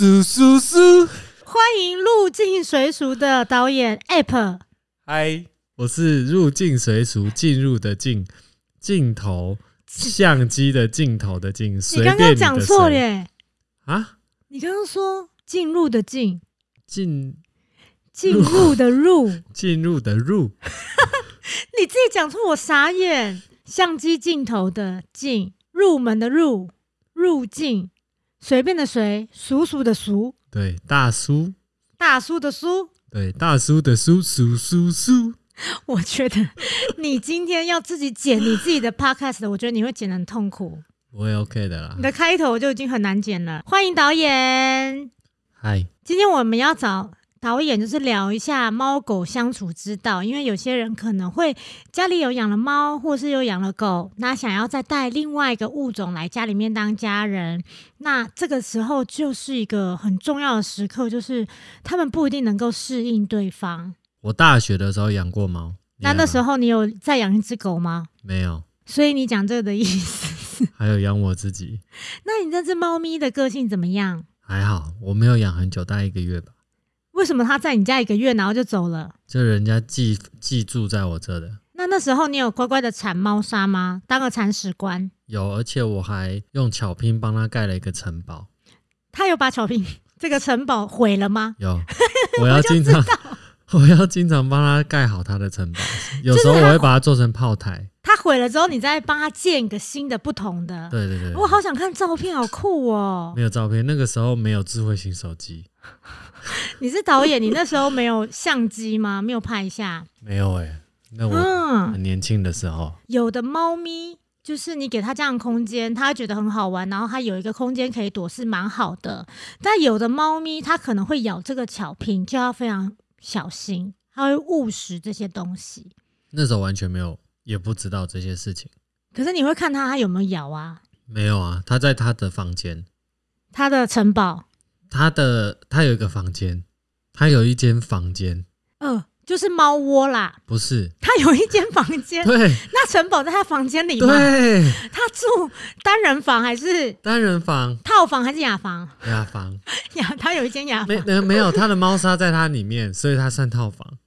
苏苏苏，欢迎入境随俗的导演 App。嗨，我是入境随俗，进入的进，镜头相机的镜头的镜，你随刚刚讲错了耶！啊，你刚刚说进入的进，进。进入的入，进入的入，你自己讲错，我傻眼。相机镜头的镜，入门的入，入境，随便的随，叔叔的叔，对，大叔，大叔的叔。对，大叔的叔，叔叔叔，我觉得你今天要自己剪你自己的 podcast，我觉得你会剪得很痛苦。我也 OK 的啦你。的开头就已经很难剪了。欢迎导演，嗨，今天我们要找导演，就是聊一下猫狗相处之道。因为有些人可能会家里有养了猫，或是有养了狗，那想要再带另外一个物种来家里面当家人，那这个时候就是一个很重要的时刻，就是他们不一定能够适应对方。我大学的时候养过猫，那那时候候你有再养一只狗吗？没有，所以你讲这个的意思，还有养我自己，那你这只猫咪的个性怎么样？还好，我没有养很久，大概一个月吧。为什么他在你家一个月，然后就走了？就人家寄寄住在我这的，那那时候你有乖乖的铲猫砂吗？当个铲屎官？有，而且我还用巧拼帮他盖了一个城堡。他有把巧拼 这个城堡毁了吗？有，我要经常，我要经常帮他盖好他的城堡。有时候我会把它做成炮台。他毁了之后，你再帮他建一个新的、不同的。对对对，我好想看照片，好酷哦！没有照片，那个时候没有智慧型手机，你是导演，你那时候没有相机吗？没有拍一下？没有哎、那我嗯，很年轻的时候，有的猫咪就是你给它这样的空间，它觉得很好玩，然后它有一个空间可以躲是蛮好的。但有的猫咪它可能会咬这个巧拼，就要非常小心，它会误食这些东西。那时候完全没有，也不知道这些事情。可是你会看他他有没有咬啊？没有啊，他在他的房间，他的城堡，他的他有一个房间，他有一间房间，呃，就是猫窝啦。不是，他有一间房间，对那城堡在他房间里吗？对，他住单人房还是单人房、套房还是雅房？雅房，雅，他有一间雅房，没没没有，他的猫砂在他里面，所以他算套房。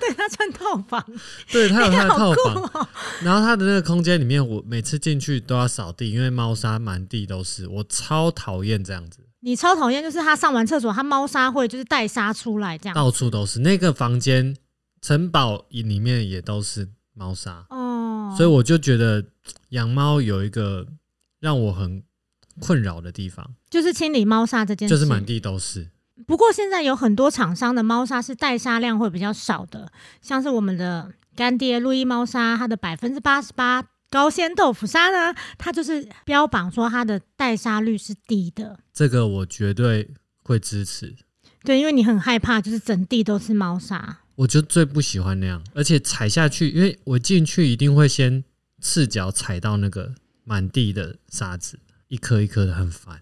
对，他穿套房。对，他有他的套房，哦！然后他的那个空间里面，我每次进去都要扫地，因为猫砂满地都是，我超讨厌这样子，你超讨厌，就是他上完厕所，他猫砂会就是带沙出来这样。到处都是。那个房间城堡里面也都是猫砂，哦，所以我就觉得养猫有一个让我很困扰的地方，就是清理猫砂这件事，就是满。地都是。不过现在有很多厂商的猫砂是带沙量会比较少的，像是我们的干爹路易猫砂，它的百分之八十八高纤豆腐砂呢，它就是标榜说它的带沙率是低的。这个我绝对会支持。对，因为你很害怕，就是整地都是猫砂。我就最不喜欢那样，而且踩下去，因为我进去一定会先赤脚踩到那个满地的沙子，一颗一颗的，很烦。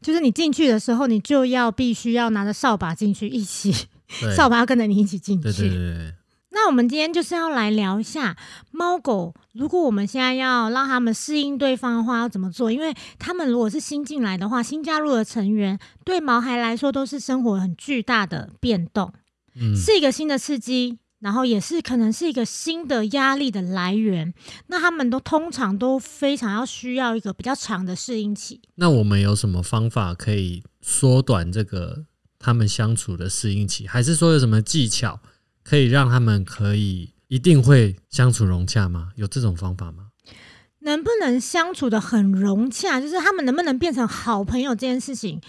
就是你进去的时候，你就要必须要拿着扫把进去，一起对，扫把要跟着你一起进去。对对对对，那我们今天就是要来聊一下猫狗，如果我们现在要让他们适应对方的话，要怎么做？因为他们如果是新进来的话，新加入的成员对毛孩来说都是生活很巨大的变动，嗯，是一个新的刺激。然后也是可能是一个新的压力的来源，那他们都通常都非常要需要一个比较长的适应期。那我们有什么方法可以缩短这个他们相处的适应期？还是说有什么技巧可以让他们可以一定会相处融洽吗？有这种方法吗？能不能相处的很融洽，就是他们能不能变成好朋友这件事情，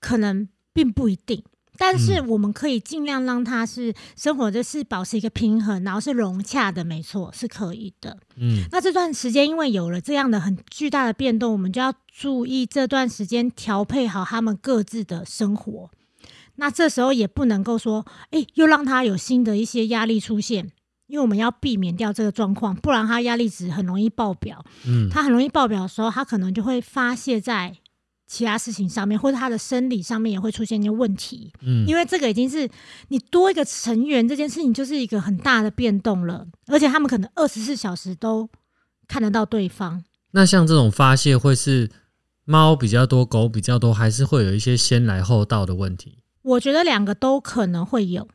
可能并不一定。但是我们可以尽量让他是生活的是保持一个平衡，然后是融洽的，没错，是可以的。嗯，那这段时间因为有了这样的很巨大的变动，我们就要注意这段时间调配好他们各自的生活。那这时候也不能够说，哎、又让他有新的一些压力出现，因为我们要避免掉这个状况，不然他压力值很容易爆表。嗯，他很容易爆表的时候，他可能就会发泄在其他事情上面，或者他的生理上面也会出现一些问题。嗯，因为这个已经是你多一个成员这件事情，就是一个很大的变动了，而且他们可能二十四小时都看得到对方。那像这种发泄会是猫比较多，狗比较多，还是会有一些先来后到的问题？我觉得两个都可能会有，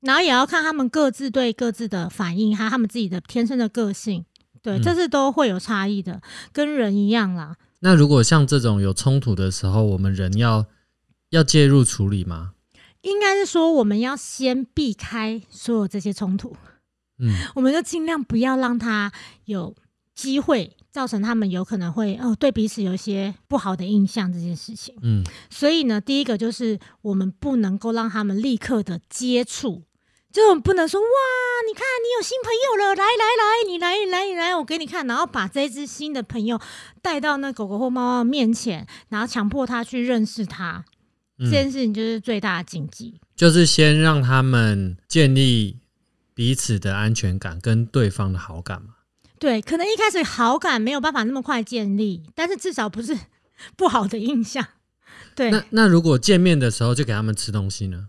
然后也要看他们各自对各自的反应，还有他们自己的天生的个性，对，嗯这是都会有差异的，跟人一样啦。那如果像这种有冲突的时候，我们人要要介入处理吗？应该是说，我们要先避开所有这些冲突，嗯我们就尽量不要让他有机会造成他们有可能会哦对彼此有一些不好的印象这件事情。嗯所以呢，第一个就是我们不能够让他们立刻的接触，就我们不能说哇，你看你有新朋友了，来来来，你来你来你来，我给你看，然后把这只新的朋友带到那狗狗或猫猫面前，然后强迫他去认识它，这嗯，件事情就是最大的禁忌。就是先让他们建立彼此的安全感跟对方的好感嘛。对，可能一开始好感没有办法那么快建立，但是至少不是 不好的印象。对，那那如果见面的时候就给他们吃东西呢？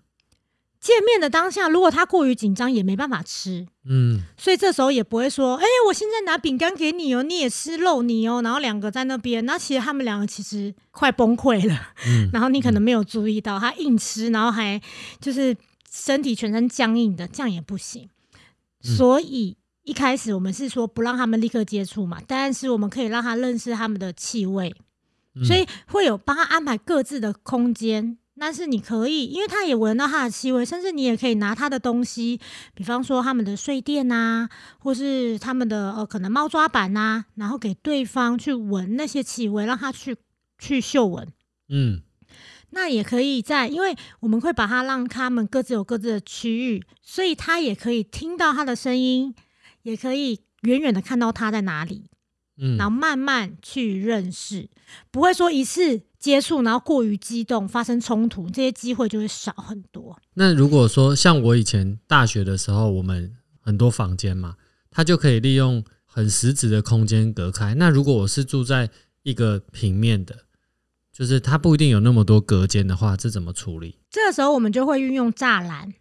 见面的当下，如果他过于紧张，也没办法吃。嗯所以这时候也不会说，哎、我现在拿饼干给你哦，你也吃肉泥哦，然后两个在那边，那其实他们两个其实快崩溃了，嗯然后你可能没有注意到他硬吃，然后还就是身体全身僵硬的，这样也不行。嗯所以一开始我们是说不让他们立刻接触嘛，但是我们可以让他认识他们的气味，嗯所以会有帮他安排各自的空间。但是你可以，因为它也闻到它的气味，甚至你也可以拿它的东西，比方说他们的睡垫啊，或是他们的呃可能猫抓板呐、然后给对方去闻那些气味，让他去去嗅闻。嗯那也可以在，因为我们会把它让他们各自有各自的区域，所以他也可以听到它的声音，也可以远远的看到它在哪里。嗯然后慢慢去认识，不会说一次接触然后过于激动发生冲突，这些机会就会少很多。那如果说像我以前大学的时候，我们很多房间嘛，它就可以利用很实质的空间隔开。那如果我是住在一个平面的，就是它不一定有那么多隔间的话，这怎么处理？这个时候我们就会运用栅栏，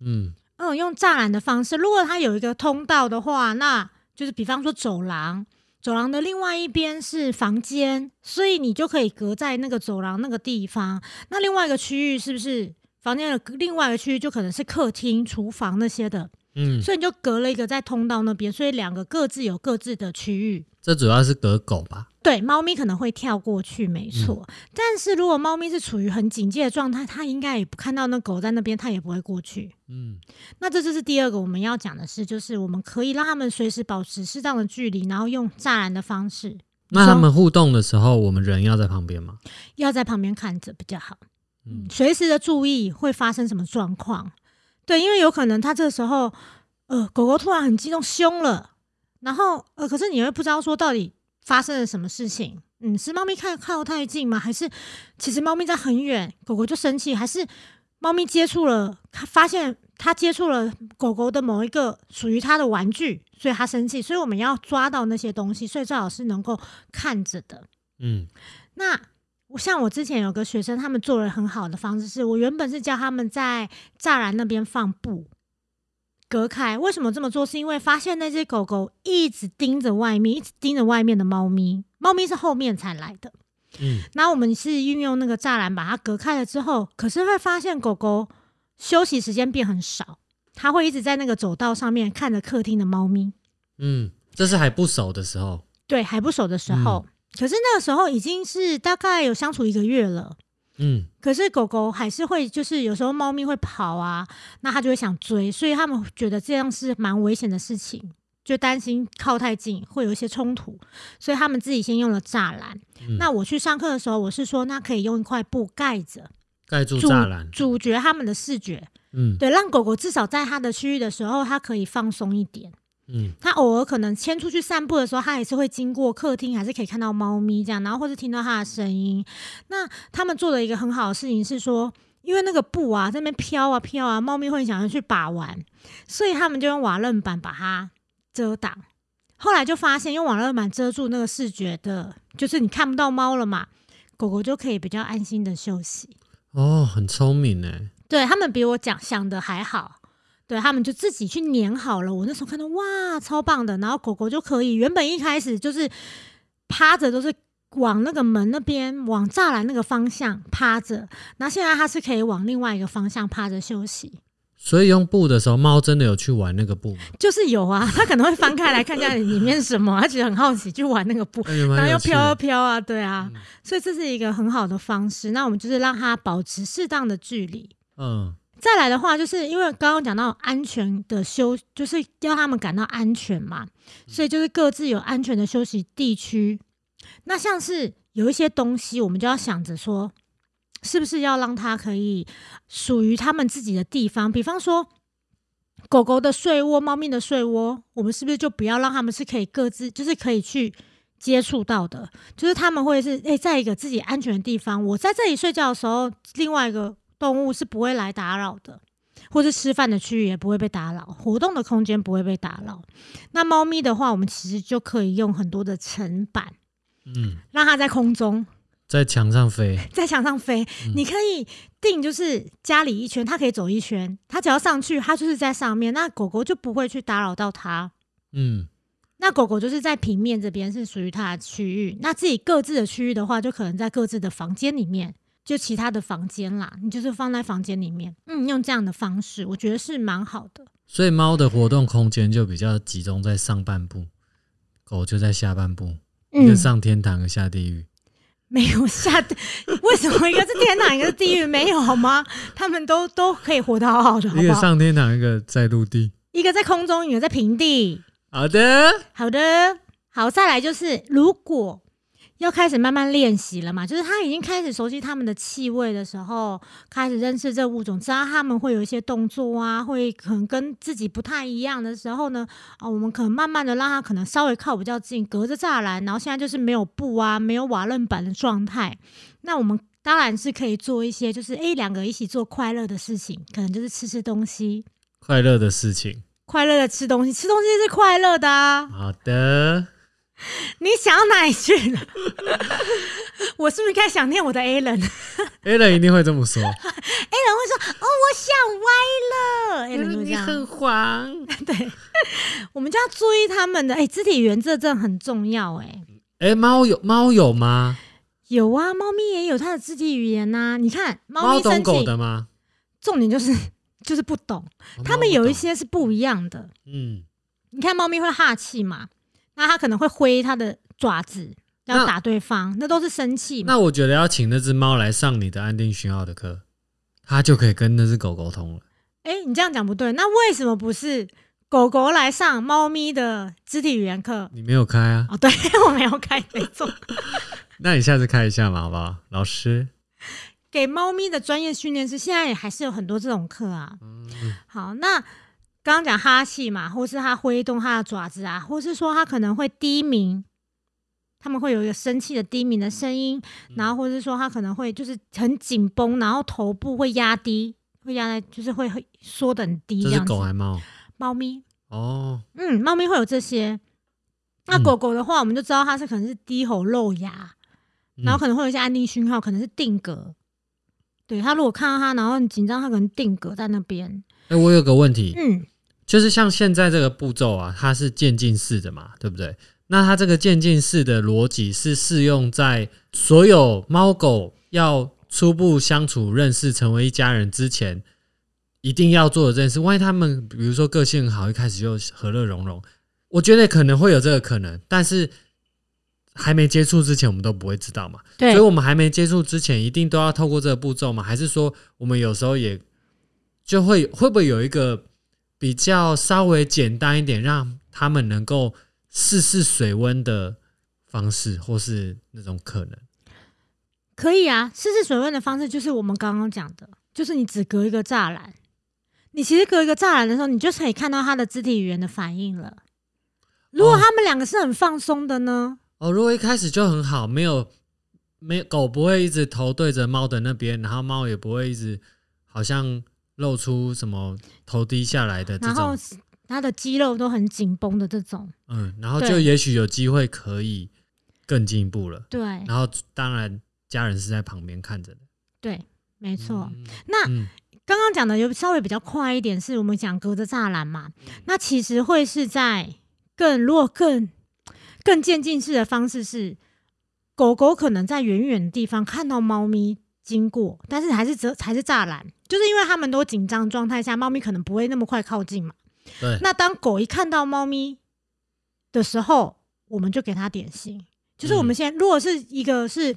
嗯嗯，用栅栏的方式。如果它有一个通道的话，那就是比方说走廊，走廊的另外一边是房间，所以你就可以隔在那个走廊那个地方。那另外一个区域是不是房间的另外一个区域就可能是客厅、厨房那些的？嗯，所以你就隔了一个在通道那边，所以两个各自有各自的区域。这主要是隔狗吧？对，猫咪可能会跳过去，没错。但是如果猫咪是处于很警戒的状态，它应该也不看到那狗在那边，它也不会过去。嗯那这就是第二个我们要讲的事，就是我们可以让他们随时保持适当的距离，然后用栅栏的方式，那他们互动的时候，我们人要在旁边吗？要在旁边看着比较好。嗯嗯，随时的注意会发生什么状况。对，因为有可能它这个时候，呃，狗狗突然很激动凶了，然后呃，可是你又不知道说到底发生了什么事情。嗯，是猫咪看靠太近吗？还是其实猫咪在很远，狗狗就生气？还是猫咪接触了，它发现它接触了狗狗的某一个属于它的玩具，所以它生气。所以我们要抓到那些东西，所以最好是能够看着的。嗯那我像我之前有个学生，他们做了很好的方式是，我原本是教他们在栅栏那边放布隔开。为什么这么做？是因为发现那只狗狗一直盯着外面，一直盯着外面的猫咪，猫咪是后面才来的。嗯那我们是运用那个栅栏把它隔开了之后，可是会发现狗狗休息时间变很少，它会一直在那个走道上面看着客厅的猫咪。嗯，这是还不熟的时候。对，还不熟的时候，可是那个时候已经是大概有相处一个月了。嗯可是狗狗还是会，就是有时候猫咪会跑啊，那它就会想追，所以他们觉得这样是蛮危险的事情，就担心靠太近会有一些冲突，所以他们自己先用了栅栏。嗯那我去上课的时候，我是说，那可以用一块布盖着，盖住栅栏。阻绝他们的视觉，嗯对，让狗狗至少在它的区域的时候，它可以放松一点。嗯它偶尔可能牵出去散步的时候，它也是会经过客厅，还是可以看到猫咪这样，然后或是听到它的声音。那他们做的一个很好的事情是说，因为那个布啊在那边飘啊飘啊，猫咪会想要去把玩，所以他们就用瓦楞板把它遮挡。后来就发现用瓦楞板遮住那个视觉的，就是你看不到猫了嘛，狗狗就可以比较安心的休息。哦，很聪明哎。对他们比我讲想的还好，对他们就自己去粘好了。我那时候看到哇，超棒的。然后狗狗就可以，原本一开始就是趴着都是往那个门那边，往栅栏那个方向趴着，那现在它是可以往另外一个方向趴着休息。所以用布的时候，猫真的有去玩那个布吗？就是有啊，它可能会翻开来看一下 里面是什么，它觉得很好奇，去玩那个布，哎然后又飘啊飘啊，对啊，嗯所以这是一个很好的方式。那我们就是让它保持适当的距离。嗯再来的话，就是因为刚刚讲到安全的休，就是要他们感到安全嘛，所以就是各自有安全的休息地区。那像是有一些东西，我们就要想着说，是不是要让它可以属于他们自己的地方？比方说，狗狗的睡窝、猫咪的睡窝，我们是不是就不要让他们是可以各自，就是可以去接触到的？就是他们会是诶、在一个自己安全的地方，我在这里睡觉的时候，另外一个动物是不会来打扰的，或是吃饭的区域也不会被打扰，活动的空间不会被打扰。那猫咪的话，我们其实就可以用很多的层板，嗯，让它在空中，在墙上飞，在墙上飞。嗯你可以定就是家里一圈，它可以走一圈，它只要上去，它就是在上面，那狗狗就不会去打扰到它。嗯那狗狗就是在平面这边是属于它的区域，那自己各自的区域的话，就可能在各自的房间里面，就其他的房间啦，你就是放在房间里面，嗯，用这样的方式，我觉得是蛮好的。所以猫的活动空间就比较集中在上半部，狗就在下半部，一个嗯，上天堂，一个下地狱。没有下，为什么一个是天堂，一个是地狱？没有好吗？他们都都可以活得好好的，好一个？上天堂，一个在陆地。一个在空中，一个在平地。好的，好的，好，再来就是，如果要开始慢慢练习了嘛，就是他已经开始熟悉他们的气味的时候，开始认识这物种，知道他们会有一些动作啊，会可能跟自己不太一样的时候呢，啊，我们可能慢慢的让他可能稍微靠比较近，隔着栅栏，然后现在就是没有布啊，没有瓦楞板的状态，那我们。当然是可以做一些，就是诶两个一起做快乐的事情，可能就是吃吃东西，快乐的事情。快乐的吃东西，吃东西是快乐的啊。好的，你想到哪里去了？我是不是该想念我的 a l a n a l a n 一定会这么说。a l a n 会说：“哦，我想歪了。”A 人就会这样。黄。对，我们就要注意他们的哎、肢体语言这真的很重要哎、哎，猫有猫有吗？有啊，猫咪也有它的肢体语言呐、你看，猫咪懂狗的吗？重点就是就是不懂，哦它们有一，些是不一样的。嗯，你看，猫咪会哈气嘛，那它可能会挥它的爪子要那打对方，那都是生气嘛。那我觉得要请那只猫来上你的安定讯号的课，它就可以跟那只狗沟通了。哎、你这样讲不对，那为什么不是狗狗来上猫咪的肢体语言课？你没有开啊？哦，对 我没有开，没错，那你下次开一下嘛，好不好？老师，给猫咪的专业训练师现在也还是有很多这种课啊。嗯，好，那刚刚讲哈气嘛，或是它挥动它的爪子啊，或是说它可能会低鸣，他们会有一个生气的低鸣的声音，然后或者是说它可能会就是很紧绷，然后头部会压低，会压在就是会会缩得很低这是这样子。狗还猫？猫咪，哦，嗯，猫咪会有这些。那嗯狗狗的话，我们就知道它是可能是低吼露牙，然后可能会有一些安定讯号，可能是定格。对它如果看到它，然后很紧张，它可能定格在那边。哎、我有个问题，嗯，就是像现在这个步骤啊，它是渐进式的嘛，对不对？那它这个渐进式的逻辑是适用在所有猫狗要初步相处、认识、成为一家人之前，一定要做的这件事。万一他们比如说个性好，一开始就和乐融融，我觉得可能会有这个可能，但是还没接触之前，我们都不会知道嘛。对所以，我们还没接触之前，一定都要透过这个步骤嘛？还是说，我们有时候也就会会不会有一个比较稍微简单一点，让他们能够试试水温的方式，或是那种可能？可以啊。试试水温的方式就是我们刚刚讲的，就是你只隔一个栅栏，你其实隔一个栅栏的时候，你就可以看到它的肢体语言的反应了。如果哦他们两个是很放松的呢？哦，如果一开始就很好，没有没有狗不会一直头对着猫的那边，然后猫也不会一直好像露出什么头低下来的这然后种，它的肌肉都很紧绷的这种，嗯，然后就也许有机会可以更进一步了。对。然后当然家人是在旁边看着的，对，没错。嗯。那嗯。刚刚讲的有稍微比较快一点，是我们讲隔着栅栏嘛，那其实会是在更如果更更渐进式的方式是，狗狗可能在远远的地方看到猫咪经过，但是还是则还是栅栏，就是因为他们都紧张状态下，猫咪可能不会那么快靠近嘛。对，那当狗一看到猫咪的时候，我们就给它点心。就是我们现在，如果是一个是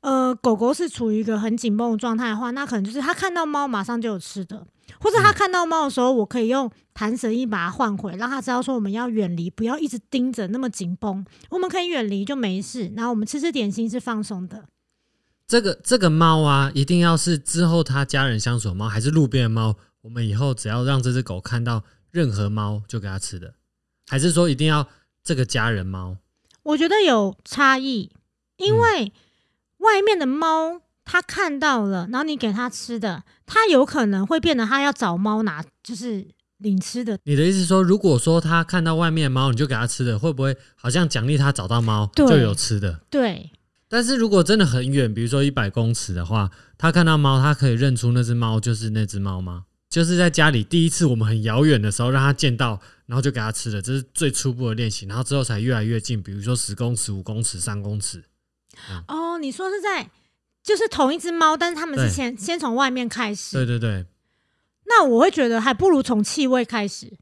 呃狗狗是处于一个很紧绷的状态的话，那可能就是它看到猫马上就有吃的，或者它看到猫的时候，我可以用弹绳一把它换回，让它知道说我们要远离，不要一直盯着那么紧绷，我们可以远离就没事。然后我们吃吃点心是放松的。这个这个猫啊，一定要是之后他家人相处的猫，还是路边的猫？我们以后只要让这只狗看到任何猫就给它吃的，还是说一定要这个家人猫？我觉得有差异，因为外面的猫它看到了，然后你给它吃的，它有可能会变得它要找猫拿，就是领吃的。你的意思说，如果说它看到外面的猫，你就给它吃的，会不会好像奖励它找到猫就有吃的？对，但是如果真的很远，比如说一百公尺的话，他看到猫，他可以认出那只猫就是那只猫吗？就是在家里第一次我们很遥远的时候让他见到，然后就给他吃了，这是最初步的练习，然后之后才越来越近，比如说十公尺、五公尺、三公尺。哦，你说是在就是同一只猫，但是他们是对先先从外面开始。对对对，那我会觉得还不如从气味开始。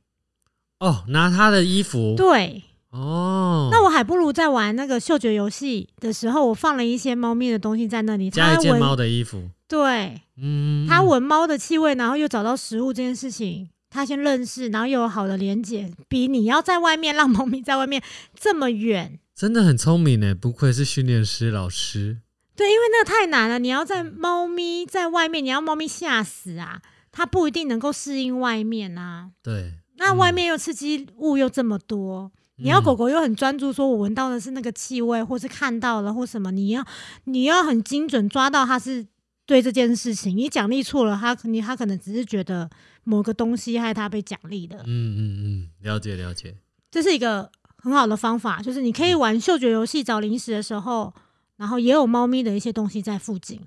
哦，拿他的衣服，对，哦，那我还不如在玩那个嗅觉游戏的时候，我放了一些猫咪的东西在那里，加一件猫的衣服，对，嗯，它闻猫的气味，然后又找到食物这件事情，它先认识，然后又有好的连接，比你要在外面让猫咪在外面这么远。真的很聪明呢，不愧是训练师老师。对，因为那个太难了，你要在猫咪在外面，你要猫咪吓死啊，它不一定能够适应外面啊。对，那外面又刺激物又这么多，你要嗯。狗狗又很专注，说我闻到的是那个气味，或是看到了或什么，你要你要很精准抓到它是对这件事情，你奖励错了，它你它可能只是觉得某个东西害它被奖励的，嗯嗯嗯，了解了解。这是一个很好的方法，就是你可以玩嗅觉游戏找零食的时候，然后也有猫咪的一些东西在附近，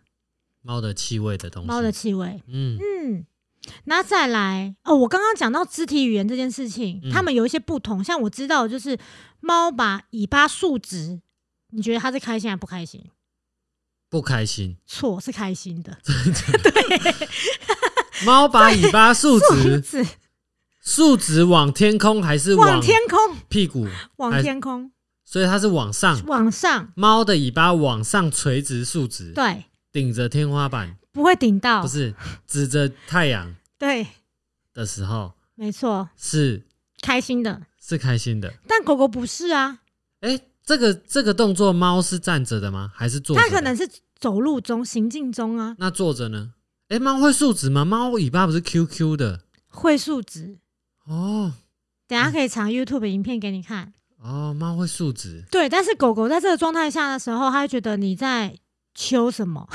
猫的气味的东西，猫的气味，嗯。嗯，那再来哦，我刚刚讲到肢体语言这件事情，嗯它们有一些不同。像我知道的就是猫把尾巴竖直，你觉得它是开心还不开心？不开心。错，是开心的。猫把尾巴竖 竖直，直竖直往天空还是往天空，屁股？往还天空，所以它是往上，往上，猫的尾巴往上垂直竖直，对，顶着天花板，不会顶到不，是指着太阳 对，的时候没错，是开心的。是开心的。但狗狗不是啊，哎，这个这个动作，猫是站着的吗？还是坐着？它可能是走路中、行进中啊，那坐着呢？哎，猫会竖直吗？猫尾巴不是 QQ 的会竖直。哦等下可以藏 YouTube 影片给你看。哦，猫会竖直，对，但是狗狗在这个状态下的时候，它会觉得你在求什么？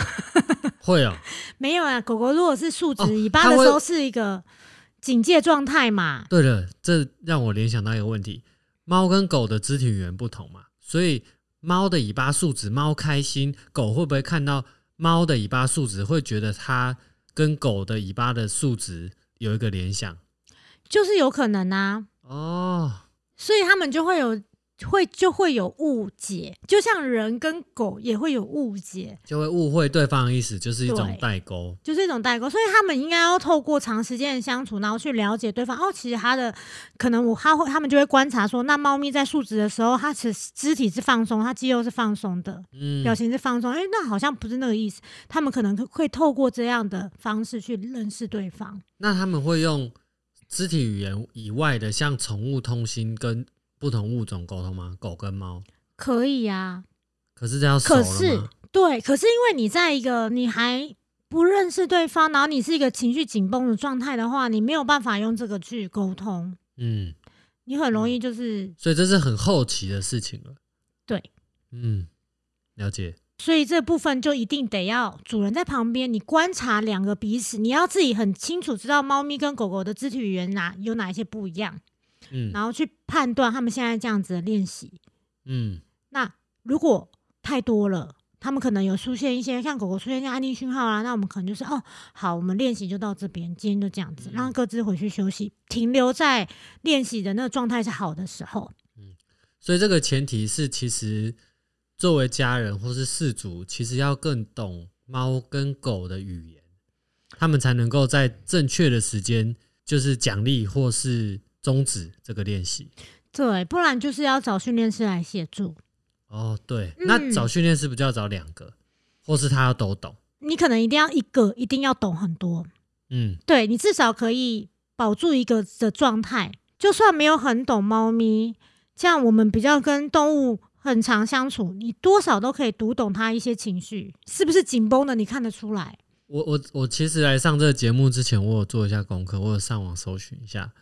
会啊。没有啊，狗狗如果是竖直哦尾巴的时候，是一个警戒状态嘛。对了，这让我联想到一个问题：猫跟狗的肢体语言不同嘛，所以猫的尾巴竖直，猫开心；狗会不会看到猫的尾巴竖直，会觉得它跟狗的尾巴的竖直有一个联想？就是有可能啊，哦，所以他们就会有会就会有误解，就像人跟狗也会有误解，就会误会对方的意思，就是一种代沟。就是一种代沟。所以他们应该要透过长时间的相处，然后去了解对方。哦，其实他的可能我他会他们就会观察说，那猫咪在竖直的时候，它其实肢体是放松，它肌肉是放松的。嗯，表情是放松，哎、那好像不是那个意思。他们可能会透过这样的方式去认识对方。那他们会用肢体语言以外的，像宠物通心跟不同物种沟通吗？狗跟猫，可以呀、可是这要熟了可是吗？对，可是因为你在一个你还不认识对方，然后你是一个情绪紧绷的状态的话，你没有办法用这个去沟通，嗯，你很容易就是，所以这是很后期的事情了。对，嗯，了解。所以这部分就一定得要主人在旁边，你观察两个彼此，你要自己很清楚知道猫咪跟狗狗的肢体语言哪有哪一些不一样，嗯然后去判断他们现在这样子的练习。嗯那如果太多了，他们可能有出现一些像狗狗出现一些安定讯号啦，那我们可能就是哦，好，我们练习就到这边，今天就这样子，嗯让各自回去休息，停留在练习的那个状态是好的时候。嗯所以这个前提是，其实作为家人或是饲主，其实要更懂猫跟狗的语言，他们才能够在正确的时间，就是奖励或是终止这个练习。对，不然就是要找训练师来协助。哦，对，嗯那找训练师不就要找两个，或是他要都懂？你可能一定要一个，一定要懂很多。嗯，对你至少可以保住一个的状态，就算没有很懂猫咪，这样我们比较跟动物很常相处，你多少都可以读懂它一些情绪，是不是紧绷的？你看得出来。我我我其实来上这个节目之前，我有做一下功课，我有上网搜寻一下，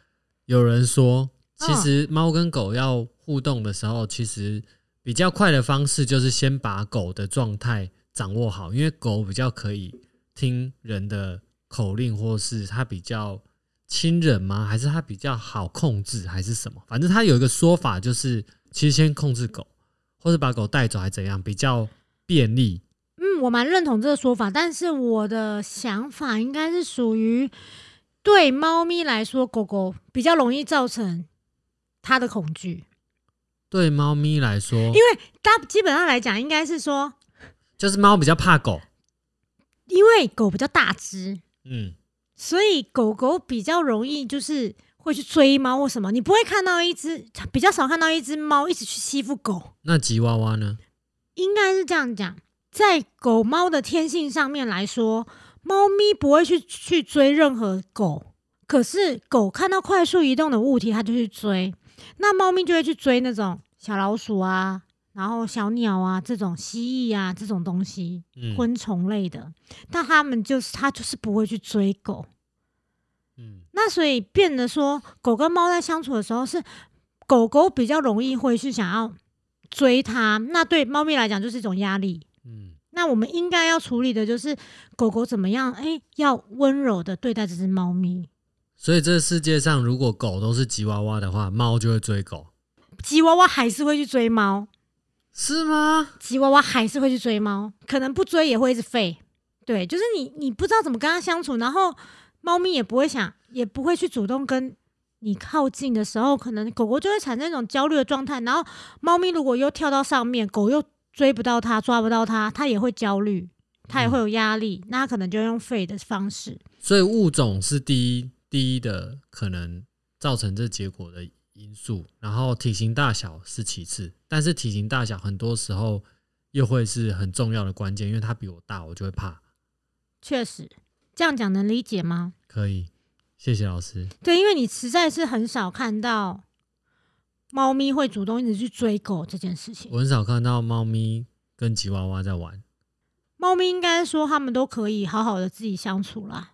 有人说，其实猫跟狗要互动的时候，其实比较快的方式就是先把狗的状态掌握好，因为狗比较可以听人的口令，或是它比较亲人吗？还是它比较好控制，还是什么？反正它有一个说法，就是其实先控制狗，或者把狗带走，还怎样比较便利。嗯，我蛮认同这个说法，但是我的想法应该是属于对猫咪来说，狗狗比较容易造成它的恐惧，对猫咪来说，因为大基本上来讲，应该是说，就是猫比较怕狗。因为狗比较大只，嗯，所以狗狗比较容易就是会去追猫或什么，你不会看到一只比较少看到一只猫一直去欺负狗，那吉娃娃呢？应该是这样讲，在狗猫的天性上面来说，猫咪不会去去追任何狗，可是狗看到快速移动的物体，它就去追，那猫咪就会去追那种小老鼠啊。然后小鸟啊，这种蜥蜴啊，这种东西，嗯。昆虫类的，但它们就是它就是不会去追狗，嗯。那所以变得说，狗跟猫在相处的时候是狗狗比较容易会去想要追它，那对猫咪来讲就是一种压力。嗯，那我们应该要处理的就是狗狗怎么样，哎、要温柔的对待这只猫咪。所以这个世界上，如果狗都是吉娃娃的话，猫就会追狗，吉娃娃还是会去追猫，是吗？吉娃娃还是会去追猫，可能不追也会一直吠。对，就是你你不知道怎么跟它相处，然后猫咪也不会想，也不会去主动跟你靠近的时候，可能狗狗就会产生一种焦虑的状态。然后猫咪如果又跳到上面，狗又追不到他，抓不到他，他也会焦虑，他也会有压力，那他可能就用吠的方式。所以物种是第一第一的可能造成这结果的因素，然后体型大小是其次，但是体型大小很多时候又会是很重要的关键，因为它比我大，我就会怕。确实，这样讲能理解吗？可以，谢谢老师。对，因为你实在是很少看到猫咪会主动一直去追狗这件事情。我很少看到猫咪跟吉娃娃在玩，猫咪应该说它们都可以好好的自己相处啦。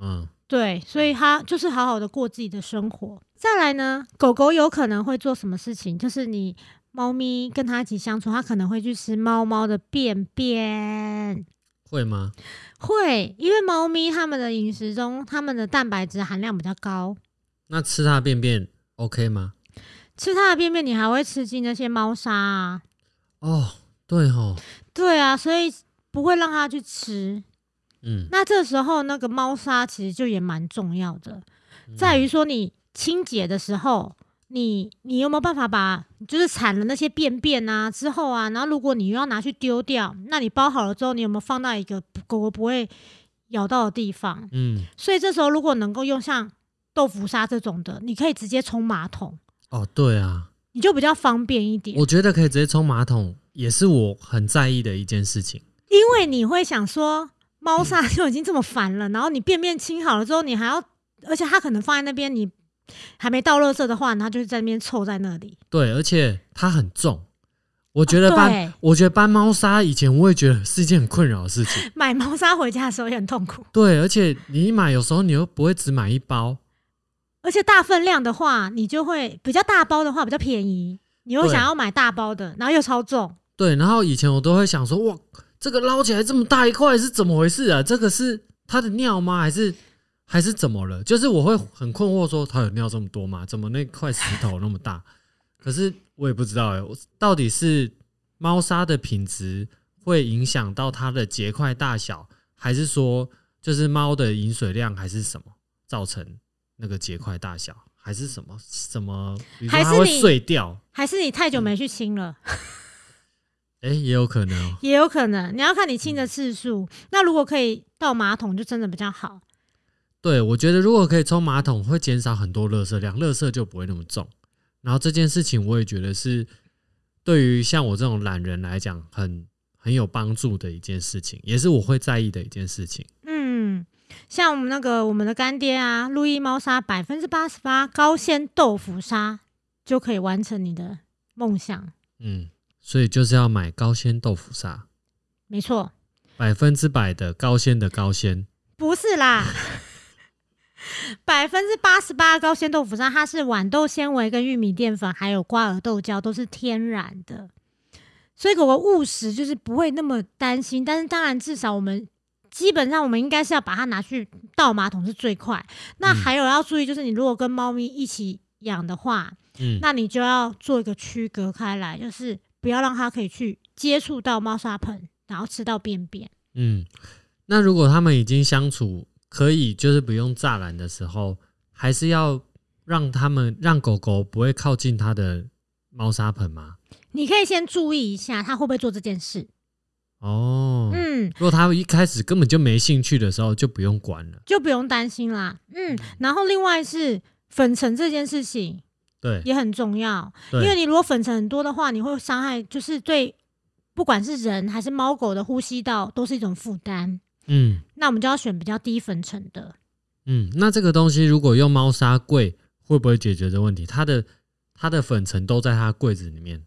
嗯，对，所以它就是好好的过自己的生活。再来呢，狗狗有可能会做什么事情？就是你猫咪跟它一起相处，它可能会去吃猫猫的便便。会吗？会，因为猫咪它们的饮食中，它们的蛋白质含量比较高，那吃它便便 OK 吗？吃它的便便，你还会吃进那些猫砂啊。哦，对哦，对啊，所以不会让它去吃。嗯，那这时候那个猫砂其实就也蛮重要的，嗯在于说你清洁的时候，你你有没有办法把就是铲了那些便便啊之后啊，然后如果你又要拿去丢掉，那你包好了之后，你有没有放到一个狗狗不会咬到的地方？嗯，所以这时候如果能够用像豆腐砂这种的，你可以直接冲马桶，哦，对啊，你就比较方便一点，我觉得可以直接冲马桶，也是我很在意的一件事情。因为你会想说。猫砂就已经这么烦了，然后你便便清好了之后，你还要，而且它可能放在那边，你还没倒垃圾的话，它就在那边臭在那里。对，而且它很重，我觉得搬，哦我觉得搬猫砂以前我也觉得是一件很困扰的事情。买猫砂回家的时候也很痛苦，对，而且你一买，有时候你又不会只买一包，而且大分量的话，你就会比较大包的话比较便宜，你又想要买大包的，然后又超重。对，然后以前我都会想说，哇，这个捞起来这么大一块是怎么回事啊？这个是它的尿吗？还是还是怎么了？就是我会很困惑，说它有尿这么多吗？怎么那块石头那么大？可是我也不知道哎、我到底是猫砂的品质会影响到它的结块大小，还是说就是猫的饮水量，还是什么造成那个结块大小，还是什么什么？还是你碎掉？还是你太久没去清了？哎、也有可能哦。也有可能，你要看你清的次数。那如果可以倒马桶，就真的比较好。对，我觉得如果可以冲马桶，会减少很多垃圾量，垃圾就不会那么重。然后这件事情，我也觉得是对于像我这种懒人来讲，很很有帮助的一件事情，也是我会在意的一件事情。嗯，像我们那个我们的干爹啊，路易猫砂百分之八十八高纤豆腐砂，就可以完成你的梦想。嗯，所以就是要买高纤豆腐砂，没错，百分之百的高纤的高纤。不是啦，百分之八十八高纤豆腐砂，它是豌豆纤维、跟玉米淀粉，还有瓜尔豆胶，都是天然的。所以狗狗误食就是不会那么担心，但是当然至少我们基本上我们应该是要把它拿去倒马桶是最快。那嗯还有要注意，就是你如果跟猫咪一起养的话，嗯，那你就要做一个区隔开来，就是不要让它可以去接触到猫砂盆，然后吃到便便。嗯，那如果他们已经相处可以，就是不用栅栏的时候，还是要让他们让狗狗不会靠近它的猫砂盆吗？你可以先注意一下它会不会做这件事。哦，嗯，如果他一开始根本就没兴趣的时候，就不用管了。就不用担心啦。嗯，然后另外是粉尘这件事情对也很重要，因，为你如果粉尘很多的话，你会伤害，就是对不管是人还是猫狗的呼吸道都是一种负担。嗯那我们就要选比较低粉尘的。嗯，那这个东西如果用猫砂柜，会不会解决这问题？它的它的粉尘都在它柜子里面。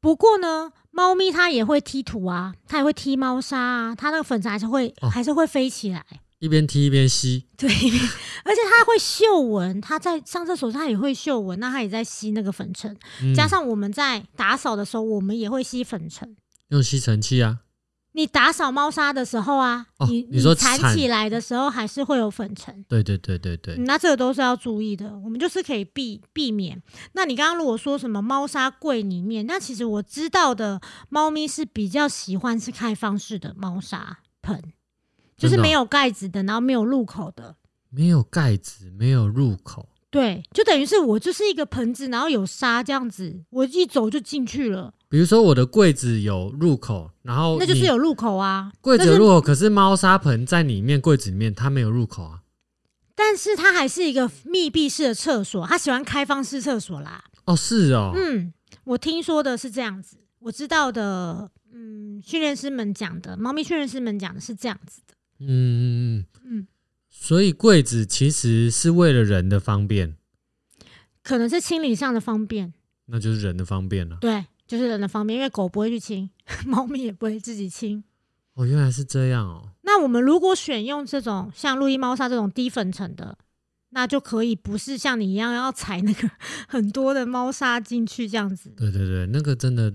不过呢，猫咪它也会踢土啊，它也会踢猫砂啊，它那个粉尘还是会、哦还是会飞起来。一边踢一边吸，对，而且它会嗅闻，它在上厕所它也会嗅闻，那它也在吸那个粉尘。嗯加上我们在打扫的时候，我们也会吸粉尘。用吸尘器啊。你打扫猫砂的时候啊，哦你你说铲铲起来的时候还是会有粉尘。对对对对对，嗯那这个都是要注意的，我们就是可以避避免。那你刚刚如果说什么猫砂柜里面，那其实我知道的猫咪是比较喜欢是开放式的猫砂盆，就真的哦是没有盖子的，然后没有入口的。没有盖子，没有入口。对，就等于是我就是一个盆子，然后有沙这样子，我一走就进去了，比如说我的柜子有入口，然后那就是有入口啊。柜子有入口，可是猫砂盆在里面，柜子里面它没有入口啊。但是它还是一个密闭式的厕所，它喜欢开放式厕所啦。哦，是哦，嗯，我听说的是这样子，我知道的，嗯，训练师们讲的，猫咪训练师们讲的是这样子的。嗯嗯嗯，嗯，所以柜子其实是为了人的方便，可能是清理上的方便，那就是人的方便了。对，就是人的方便，因为狗不会去亲，猫咪也不会自己亲。哦，原来是这样哦。那我们如果选用这种像路易猫砂这种低粉尘的，那就可以不是像你一样要踩那个 很多的猫砂进去这样子。对对对，那个真的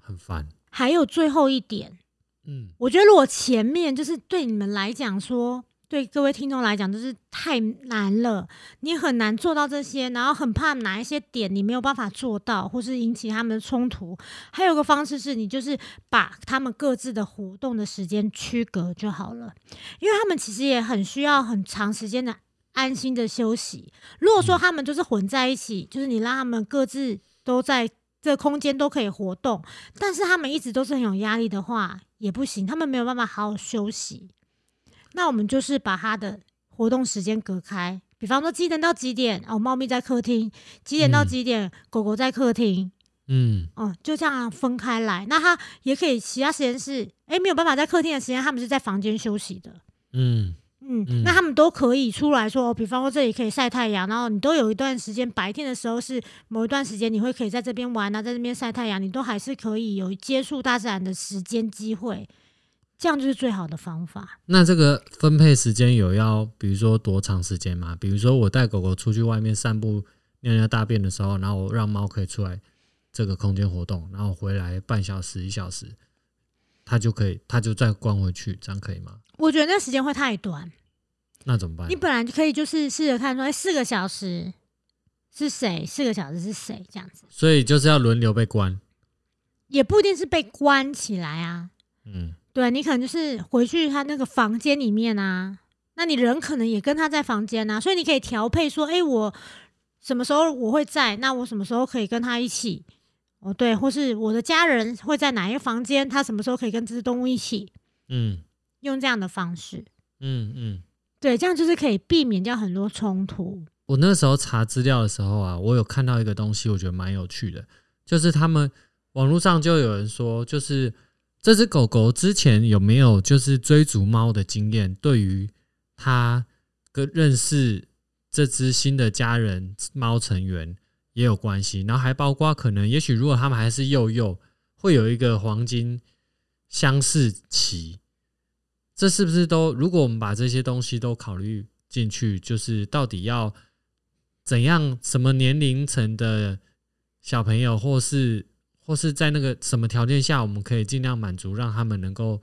很烦。还有最后一点，嗯，我觉得如果前面就是对你们来讲说，对各位听众来讲就是太难了，你很难做到这些，然后很怕哪一些点你没有办法做到，或是引起他们的冲突。还有个方式是你就是把他们各自的活动的时间区隔就好了，因为他们其实也很需要很长时间的安心的休息。如果说他们就是混在一起，就是你让他们各自都在这空间都可以活动，但是他们一直都是很有压力的话，也不行，他们没有办法好好休息。那我们就是把它的活动时间隔开，比方说几点到几点哦，猫咪在客厅；几点到嗯几点，狗狗在客厅。嗯哦，就这样分开来。那它也可以，其他时间是诶没有办法在客厅的时间，他们是在房间休息的。嗯嗯，嗯那他们都可以出来说，哦比方说这里可以晒太阳，然后你都有一段时间，白天的时候是某一段时间，你会可以在这边玩啊，在这边晒太阳，你都还是可以有接触大自然的时间机会，这样就是最好的方法。那这个分配时间有要，比如说多长时间吗？比如说我带狗狗出去外面散步、尿尿大便的时候，然后我让猫可以出来这个空间活动，然后回来半小时、一小时，它就可以，它就再关回去，这样可以吗？我觉得那时间会太短，那怎么办你？本来就可以就是试着看说，哎，四个小时是谁，四个小时是谁，这样子所以就是要轮流被关。也不一定是被关起来啊。嗯对你可能就是回去他那个房间里面啊，那你人可能也跟他在房间啊，所以你可以调配说，哎、我什么时候我会在，那我什么时候可以跟他一起哦，对，或是我的家人会在哪一个房间，他什么时候可以跟这只动物一起，嗯用这样的方式，嗯嗯。对，这样就是可以避免掉很多冲突。我那时候查资料的时候啊，我有看到一个东西，我觉得蛮有趣的，就是他们网络上就有人说，就是这只狗狗之前有没有就是追逐猫的经验，对于它跟认识这只新的家人猫成员也有关系，然后还包括可能也许如果他们还是幼幼，会有一个黄金相似期。这是不是都？如果我们把这些东西都考虑进去，就是到底要怎样、什么年龄层的小朋友，或是或是在那个什么条件下，我们可以尽量满足，让他们能够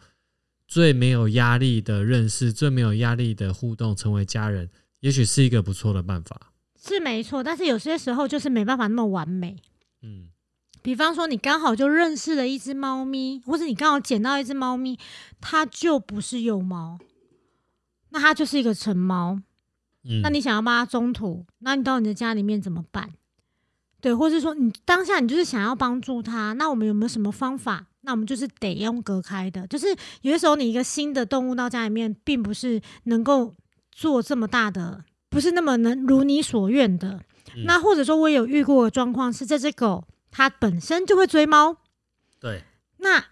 最没有压力的认识、最没有压力的互动，成为家人，也许是一个不错的办法。是没错，但是有些时候就是没办法那么完美。嗯比方说，你刚好就认识了一只猫咪，或者你刚好捡到一只猫咪，它就不是幼猫，那它就是一个成猫。嗯，那你想要帮它中途，那你到你的家里面怎么办？对，或是说你当下你就是想要帮助它，那我们有没有什么方法？那我们就是得用隔开的，就是有些时候你一个新的动物到家里面，并不是能够做这么大的，不是那么能如你所愿的。嗯那或者说，我有遇过的状况是，这只狗它本身就会追猫，对，那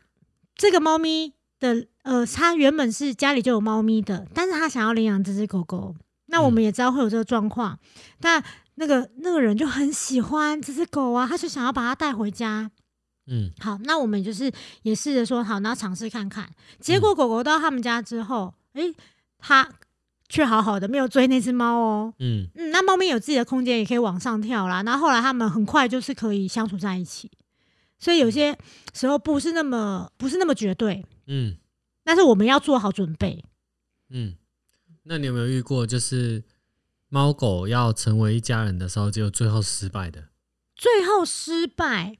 这个猫咪的呃，它原本是家里就有猫咪的，但是它想要领养这只狗狗。那我们也知道会有这个状况，但那个那个人就很喜欢这只狗啊，他就想要把它带回家。嗯好，那我们就是也试着说好，那尝试看看。结果狗狗到他们家之后，诶，它却好好的，没有追那只猫哦。嗯嗯，那猫咪有自己的空间，也可以往上跳啦。然后后来他们很快就是可以相处在一起，所以有些时候不是那么不是那么绝对，嗯但是我们要做好准备。嗯。那你有没有遇过，就是猫狗要成为一家人的时候，结果最后失败的？最后失败，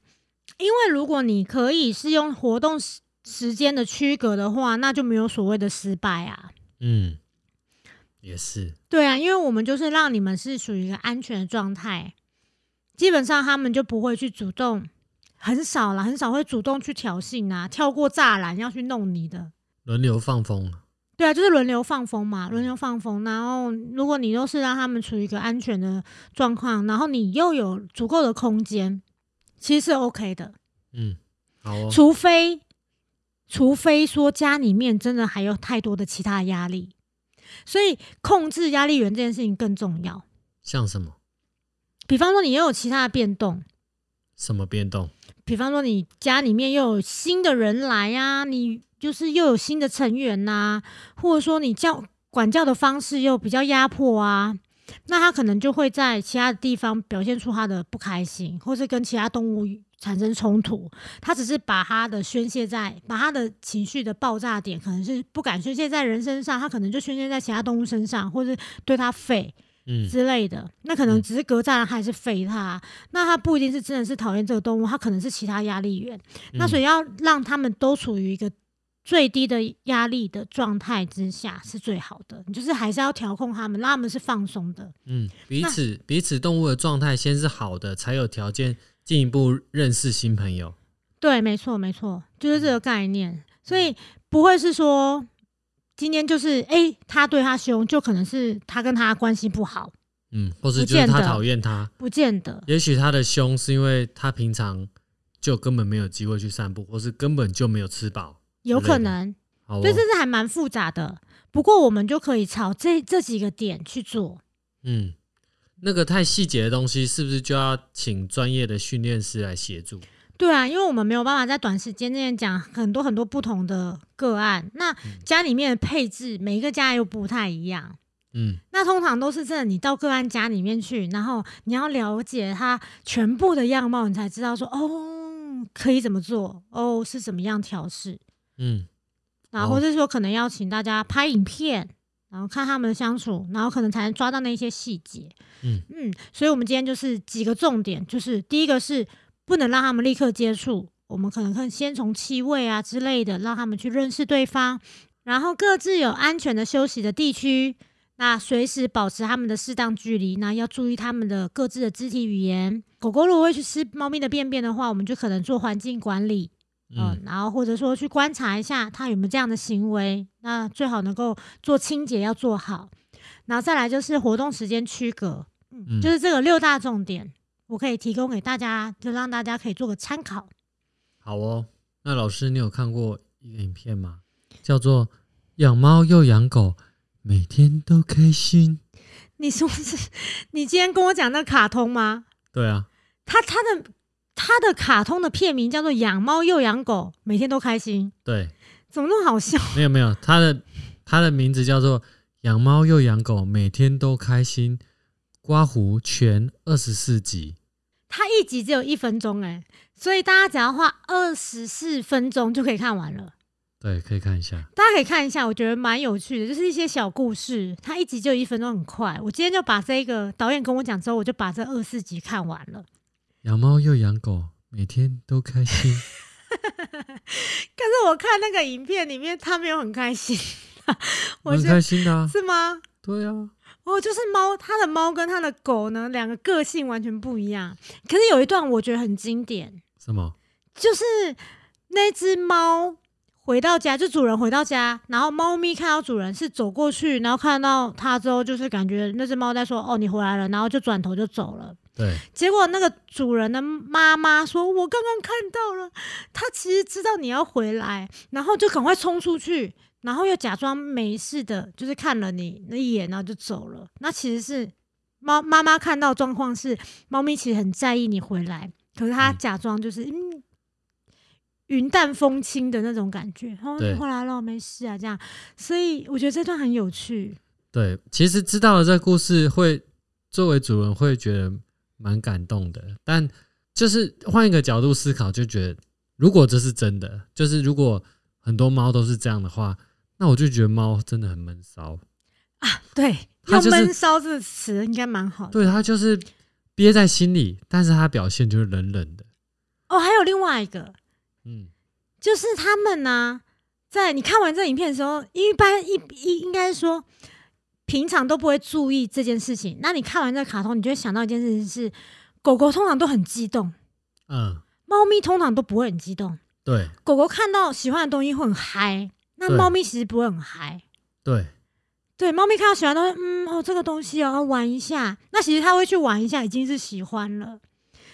因为如果你可以是用活动时时间的区隔的话，那就没有所谓的失败啊。嗯，也是。对啊，因为我们就是让你们是属于一个安全的状态，基本上他们就不会去主动，很少了，很少会主动去挑衅啊，跳过栅栏要去弄你的。轮流放风。对啊，就是轮流放风嘛，轮流放风。然后，如果你都是让他们处于一个安全的状况，然后你又有足够的空间，其实是 OK 的。嗯，好哦。除非，除非说家里面真的还有太多的其他压力，所以控制压力源这件事情更重要。像什么比方说，你又有其他的变动，什么变动？比方说你家里面又有新的人来呀、你就是又有新的成员呐、或者说你教管教的方式又比较压迫啊，那他可能就会在其他的地方表现出他的不开心，或是跟其他动物产生冲突。他只是把他的宣泄在，把他的情绪的爆炸点，可能是不敢宣泄在人身上，他可能就宣泄在其他动物身上，或是对他吠。嗯之类的，那可能只是隔栅栏还是废它，那它不一定是真的是讨厌这个动物，它可能是其他压力源。那所以要让他们都处于一个最低的压力的状态之下是最好的。你就是还是要调控他们，让他们是放松的。嗯，彼此彼此动物的状态先是好的，才有条件进一步认识新朋友。对，没错，没错，就是这个概念。所以不会是说今天就是诶，他对他凶，就可能是他跟他关系不好，嗯，或是不就是他讨厌他，不见得。也许他的凶是因为他平常就根本没有机会去散步，或是根本就没有吃饱。有可能，哦所以，这是还蛮复杂的。不过我们就可以朝这这几个点去做。嗯，那个太细节的东西，是不是就要请专业的训练师来协助？对啊，因为我们没有办法在短时间内讲很多很多不同的个案，那家里面的配置每一个家又不太一样。嗯。那通常都是真的，你到个案家里面去，然后你要了解他全部的样貌，你才知道说哦，可以怎么做，哦是怎么样调试，嗯。然后或者说可能要请大家拍影片，然后看他们的相处，然后可能才能抓到那些细节。嗯。嗯，所以我们今天就是几个重点，就是第一个是不能让他们立刻接触，我们可能可以先从气味啊之类的，让他们去认识对方，然后各自有安全的休息的地区。那随时保持他们的适当距离，那要注意他们的各自的肢体语言。狗狗如果会去吃猫咪的便便的话，我们就可能做环境管理，嗯，嗯，然后或者说去观察一下它有没有这样的行为，那最好能够做清洁要做好，然后再来就是活动时间区隔，嗯，嗯就是这个六大重点，我可以提供给大家，就让大家可以做个参考。好哦。那老师，你有看过一个影片吗？叫做“养猫又养狗，每天都开心你说是，你今天跟我讲那卡通吗？”。对啊，它它的它的卡通的片名叫做《养猫又养狗，每天都开心》，对，怎么那么好笑？没有没有，它的它的名字叫做“养猫又养狗，每天都开心”。刮胡全二十四集，它一集只有一分钟哎，所以大家只要花二十四分钟就可以看完了。对，可以看一下。大家可以看一下，我觉得蛮有趣的，就是一些小故事。它一集就一分钟，很快。我今天就把这个导演跟我讲之后，我就把这二四集看完了。养猫又养狗，每天都开心。可是我看那个影片里面，他没有很开心，我 我很开心的、啊。是吗？对啊，哦，就是猫，它的猫跟它的狗呢，两个个性完全不一样。可是有一段我觉得很经典，什么？就是那只猫回到家，就主人回到家，然后猫咪看到主人是走过去，然后看到它之后，就是感觉那只猫在说：“哦，你回来了。”然后就转头就走了。对，结果那个主人的妈妈说：“我刚刚看到了，它其实知道你要回来，然后就赶快冲出去，然后又假装没事的，就是看了你那一眼，然后就走了。那其实是猫妈妈看到状况是猫咪其实很在意你回来，可是它嗯假装就是嗯云淡风轻的那种感觉，然后你回来了，没事啊，这样。所以我觉得这段很有趣。对，其实知道了这个故事会，作为主人会觉得蛮感动的，但就是换一个角度思考，就觉得如果这是真的，就是如果很多猫都是这样的话，那我就觉得猫真的很闷骚啊。对，用它就是闷骚这个词应该蛮好的。对，它就是憋在心里，但是它表现就是冷冷的。哦，还有另外一个，嗯，就是他们呢、在你看完这影片的时候，一般一一应该说，平常都不会注意这件事情。那你看完这卡通，你就会想到一件事情是，狗狗通常都很激动，嗯，猫咪通常都不会很激动。对狗狗看到喜欢的东西会很嗨，那猫咪其实不会很嗨。对对，猫咪看到喜欢的东西，嗯，哦，这个东西哦，要玩一下。那其实它会去玩一下，已经是喜欢了，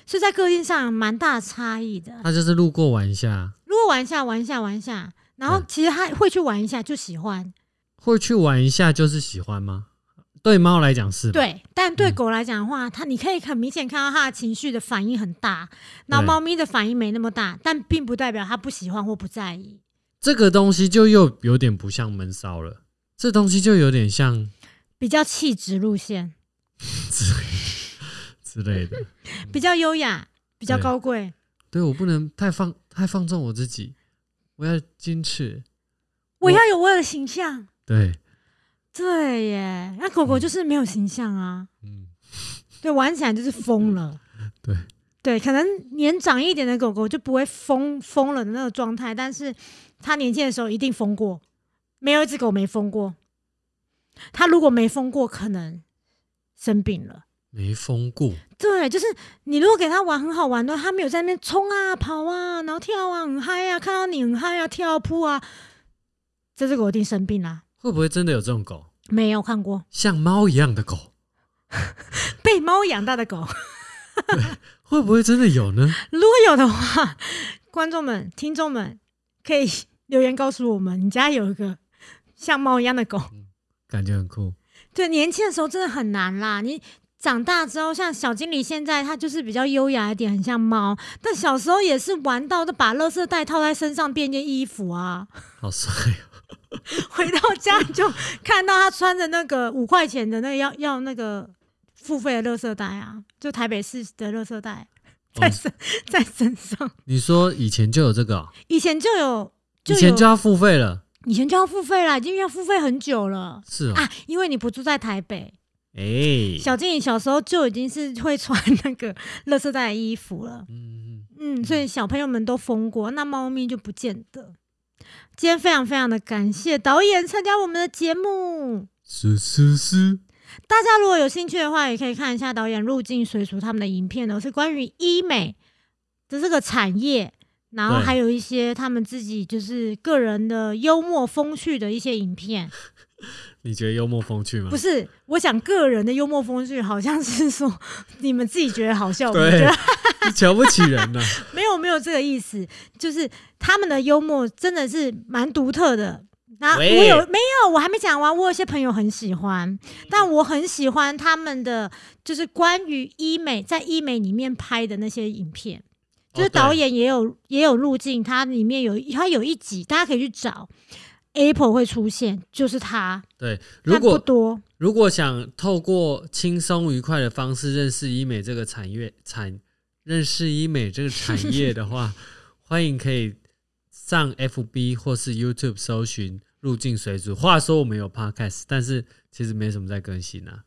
所以在个性上蛮大的差异的。它就是路过玩一下，路过玩一下，玩一下，玩一下，然后其实它会去玩一下就喜欢，会去玩一下就是喜欢吗？对猫来讲是，对。但对嗯狗来讲的话，它你可以很明显看到它的情绪的反应很大，然后猫咪的反应没那么大，但并不代表它不喜欢或不在意。这个东西就又有点不像闷骚了，这东西就有点像比较气质路线，之 类之类的。比较优雅，比较高贵。对我不能太放太放纵我自己，我要矜持。我要有我的形象，对，对耶。那狗狗就是没有形象啊，嗯，对，玩起来就是疯了。对对，可能年长一点的狗狗就不会疯疯了的那个状态，但是它年轻的时候一定疯过，没有一只狗没疯过。他如果没疯过，可能生病了。没疯过。对，就是你如果给他玩很好玩的，他没有在那边冲啊、跑啊，然后跳啊，很嗨啊，看到你很嗨啊，跳啊扑啊，这只狗一定生病啦。会不会真的有这种狗，没有看过像猫一样的狗？被猫养大的狗，会不会真的有呢？如果有的话，观众们、听众们可以留言告诉我们，你家有一个像猫一样的狗。感觉很酷。对，年轻的时候真的很难啦。你长大之后，像小经理现在他就是比较优雅一点，很像猫。但小时候也是玩到都把垃圾袋套在身上变件衣服啊。好帅哦！回到家就看到他穿着那个五块钱的那个要要那个付费的垃圾袋啊，就台北市的垃圾袋在哦身、在身上。你说以前就有这个哦、以前就有，以有前就要付费了，以前就要付费啦，已经要付费很久了。是哦。啊，因为你不住在台北，哎、小经理小时候就已经是会穿那个 垃圾袋的衣服了。嗯，嗯，所以小朋友们都疯过，那猫咪就不见得。今天非常非常的感谢导演参加我们的节目，是是是，大家如果有兴趣的话，也可以看一下导演入境水族他们的影片哦，是关于医美的这个产业，然后还有一些他们自己就是个人的幽默风趣的一些影片。你觉得幽默风趣吗？不是，我想个人的幽默风趣好像是说你们自己觉得好笑，我觉得，你瞧不起人呐、没有没有这个意思，就是他们的幽默真的是蛮独特的。那我有没有？我还没讲完。我有些朋友很喜欢，但我很喜欢他们的就是关于医美在医美里面拍的那些影片，就是导演也有、也有路径，它里面有它有一集，大家可以去找 Apple 会出现，就是他，对，如果不果多。如果想透过轻松愉快的方式认识医美这个产业产认识医美这个产业的话，欢迎可以上 FB 或是 YouTube 搜寻入境水族。话说我们有 Podcast，但是其实没什么在更新啊。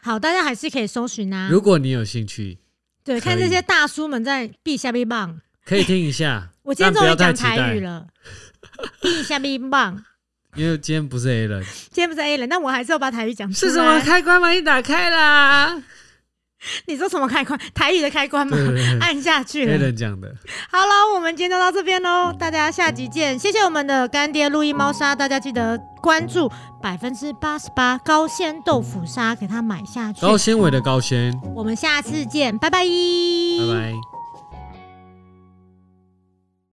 好，大家还是可以搜寻啊。如果你有兴趣，对，看这些大叔们在避下避棒。可以听一下。我今天终于讲台语，了，避 下避棒。因为今天不是 A 人。今天不是 A 人，那我还是要把台语讲出来。是什么？开关把你打开啦？你说什么开关？台语的开关吗？对对对按下去了。人讲的。好了，我们今天就到这边喽，大家下集见。谢谢我们的干爹路易猫砂，大家记得关注百分之八十八高纤豆腐砂，给它买下去。高纤维的高纤，我们下次见，拜拜，拜拜。